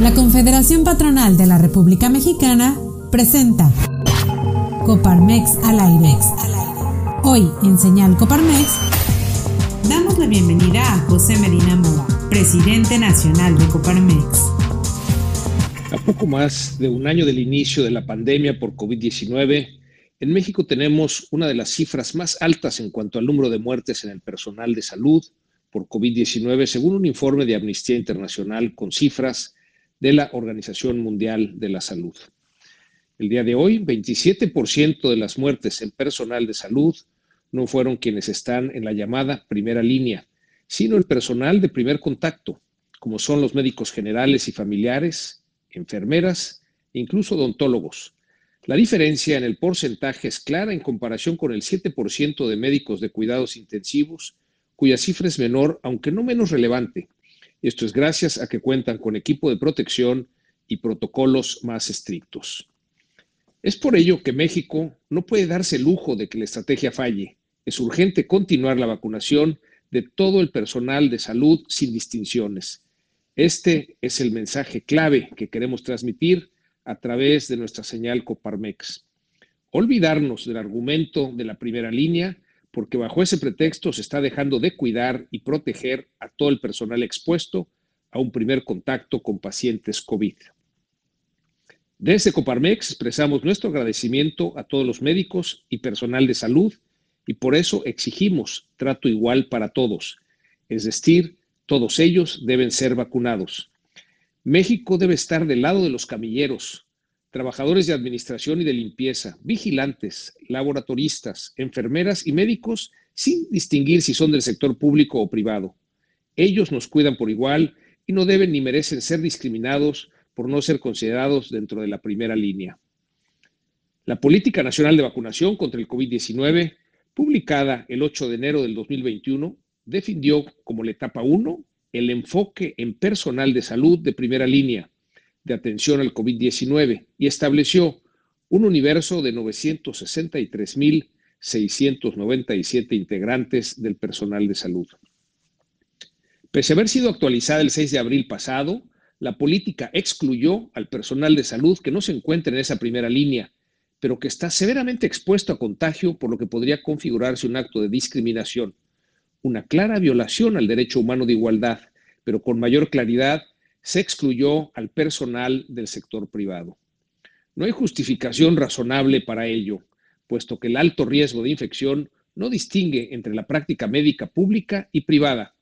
La Confederación Patronal de la República Mexicana presenta Coparmex al aire. Hoy en Señal Coparmex damos la bienvenida a José Medina Moa, presidente nacional de Coparmex. A poco más de un año del inicio de la pandemia por COVID-19, en México tenemos una de las cifras más altas en cuanto al número de muertes en el personal de salud por COVID-19, según un informe de Amnistía Internacional con cifras de la Organización Mundial de la Salud. El día de hoy, 27% de las muertes en personal de salud no fueron quienes están en la llamada primera línea, sino el personal de primer contacto, como son los médicos generales y familiares, enfermeras e incluso odontólogos. La diferencia en el porcentaje es clara en comparación con el 7% de médicos de cuidados intensivos, cuya cifra es menor, aunque no menos relevante, esto es gracias a que cuentan con equipo de protección y protocolos más estrictos. Es por ello que México no puede darse el lujo de que la estrategia falle. Es urgente continuar la vacunación de todo el personal de salud sin distinciones. Este es el mensaje clave que queremos transmitir a través de nuestra señal Coparmex. Olvidarnos del argumento de la primera línea porque bajo ese pretexto se está dejando de cuidar y proteger a todo el personal expuesto a un primer contacto con pacientes COVID. Desde Coparmex expresamos nuestro agradecimiento a todos los médicos y personal de salud y por eso exigimos trato igual para todos, es decir, todos ellos deben ser vacunados. México debe estar del lado de los camilleros, trabajadores de administración y de limpieza, vigilantes, laboratoristas, enfermeras y médicos, sin distinguir si son del sector público o privado. Ellos nos cuidan por igual y no deben ni merecen ser discriminados por no ser considerados dentro de la primera línea. La Política Nacional de Vacunación contra el COVID-19, publicada el 8 de enero del 2021, definió como la etapa 1 el enfoque en personal de salud de primera línea, de atención al COVID-19 y estableció un universo de 963.697 integrantes del personal de salud. Pese a haber sido actualizada el 6 de abril pasado, la política excluyó al personal de salud que no se encuentra en esa primera línea, pero que está severamente expuesto a contagio, por lo que podría configurarse un acto de discriminación, una clara violación al derecho humano de igualdad, pero con mayor claridad se excluyó al personal del sector privado. No hay justificación razonable para ello, puesto que el alto riesgo de infección no distingue entre la práctica médica pública y privada.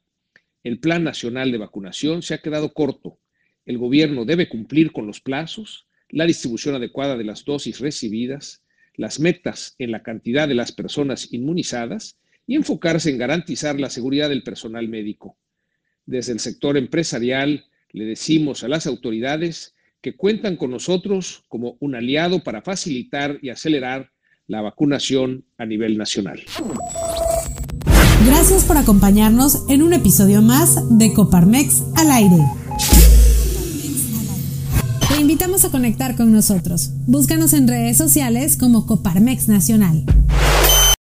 El Plan Nacional de Vacunación se ha quedado corto. El gobierno debe cumplir con los plazos, la distribución adecuada de las dosis recibidas, las metas en la cantidad de las personas inmunizadas y enfocarse en garantizar la seguridad del personal médico. Desde el sector empresarial, le decimos a las autoridades que cuentan con nosotros como un aliado para facilitar y acelerar la vacunación a nivel nacional. Gracias por acompañarnos en un episodio más de Coparmex al aire. Te invitamos a conectar con nosotros. Búscanos en redes sociales como Coparmex Nacional.